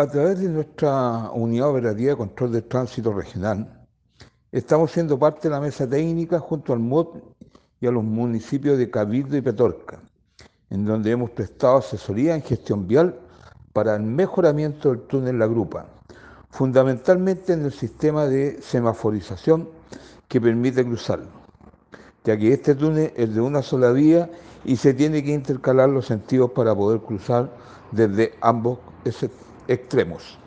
A través de nuestra unidad operativa de control del tránsito regional, estamos siendo parte de la mesa técnica junto al MOD y a los municipios de Cabildo y Petorca, en donde hemos prestado asesoría en gestión vial para el mejoramiento del túnel La Grupa, fundamentalmente en el sistema de semaforización que permite cruzarlo, ya que este túnel es de una sola vía y se tiene que intercalar los sentidos para poder cruzar desde ambos extremos.